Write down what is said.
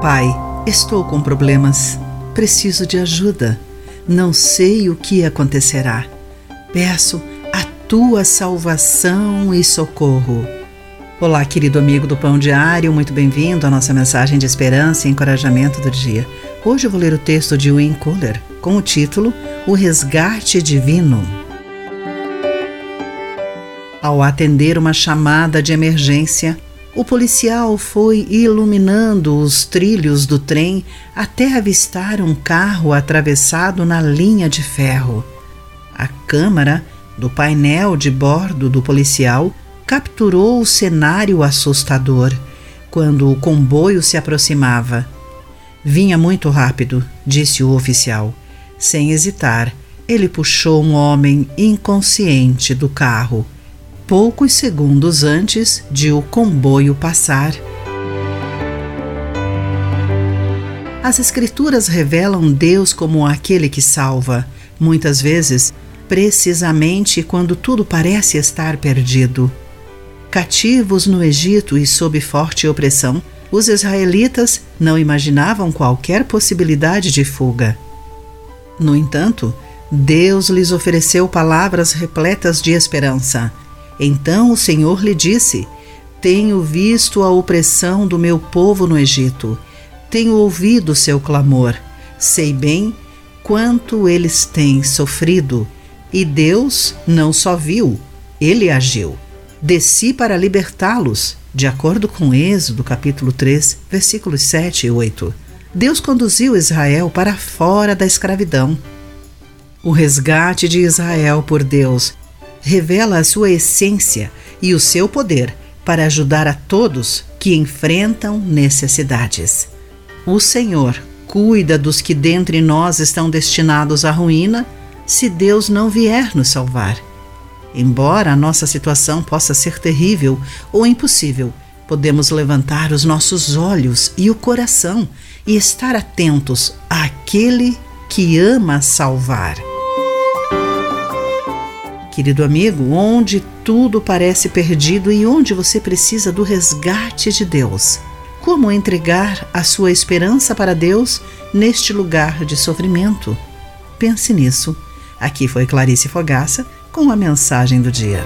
Pai, estou com problemas. Preciso de ajuda. Não sei o que acontecerá. Peço a tua salvação e socorro. Olá, querido amigo do Pão Diário, muito bem-vindo à nossa mensagem de esperança e encorajamento do dia. Hoje eu vou ler o texto de Wayne Kohler com o título O Resgate Divino. Ao atender uma chamada de emergência, o policial foi iluminando os trilhos do trem até avistar um carro atravessado na linha de ferro. A câmera do painel de bordo do policial capturou o cenário assustador quando o comboio se aproximava. Vinha muito rápido, disse o oficial. Sem hesitar, ele puxou um homem inconsciente do carro poucos segundos antes de o comboio passar. As Escrituras revelam Deus como aquele que salva, muitas vezes, precisamente quando tudo parece estar perdido. Cativos no Egito e sob forte opressão, os israelitas não imaginavam qualquer possibilidade de fuga. No entanto, Deus lhes ofereceu palavras repletas de esperança então o Senhor lhe disse: Tenho visto a opressão do meu povo no Egito, tenho ouvido seu clamor, sei bem quanto eles têm sofrido. E Deus não só viu, ele agiu. Desci para libertá-los, de acordo com Êxodo, capítulo 3, versículos 7 e 8. Deus conduziu Israel para fora da escravidão. O resgate de Israel por Deus revela a sua essência e o seu poder para ajudar a todos que enfrentam necessidades. O Senhor cuida dos que dentre nós estão destinados à ruína se Deus não vier nos salvar. Embora a nossa situação possa ser terrível ou impossível, podemos levantar os nossos olhos e o coração e estar atentos àquele que ama salvar. Querido amigo, onde tudo parece perdido e onde você precisa do resgate de Deus. Como entregar a sua esperança para Deus neste lugar de sofrimento? Pense nisso. Aqui foi Clarice Fogaça com a mensagem do dia.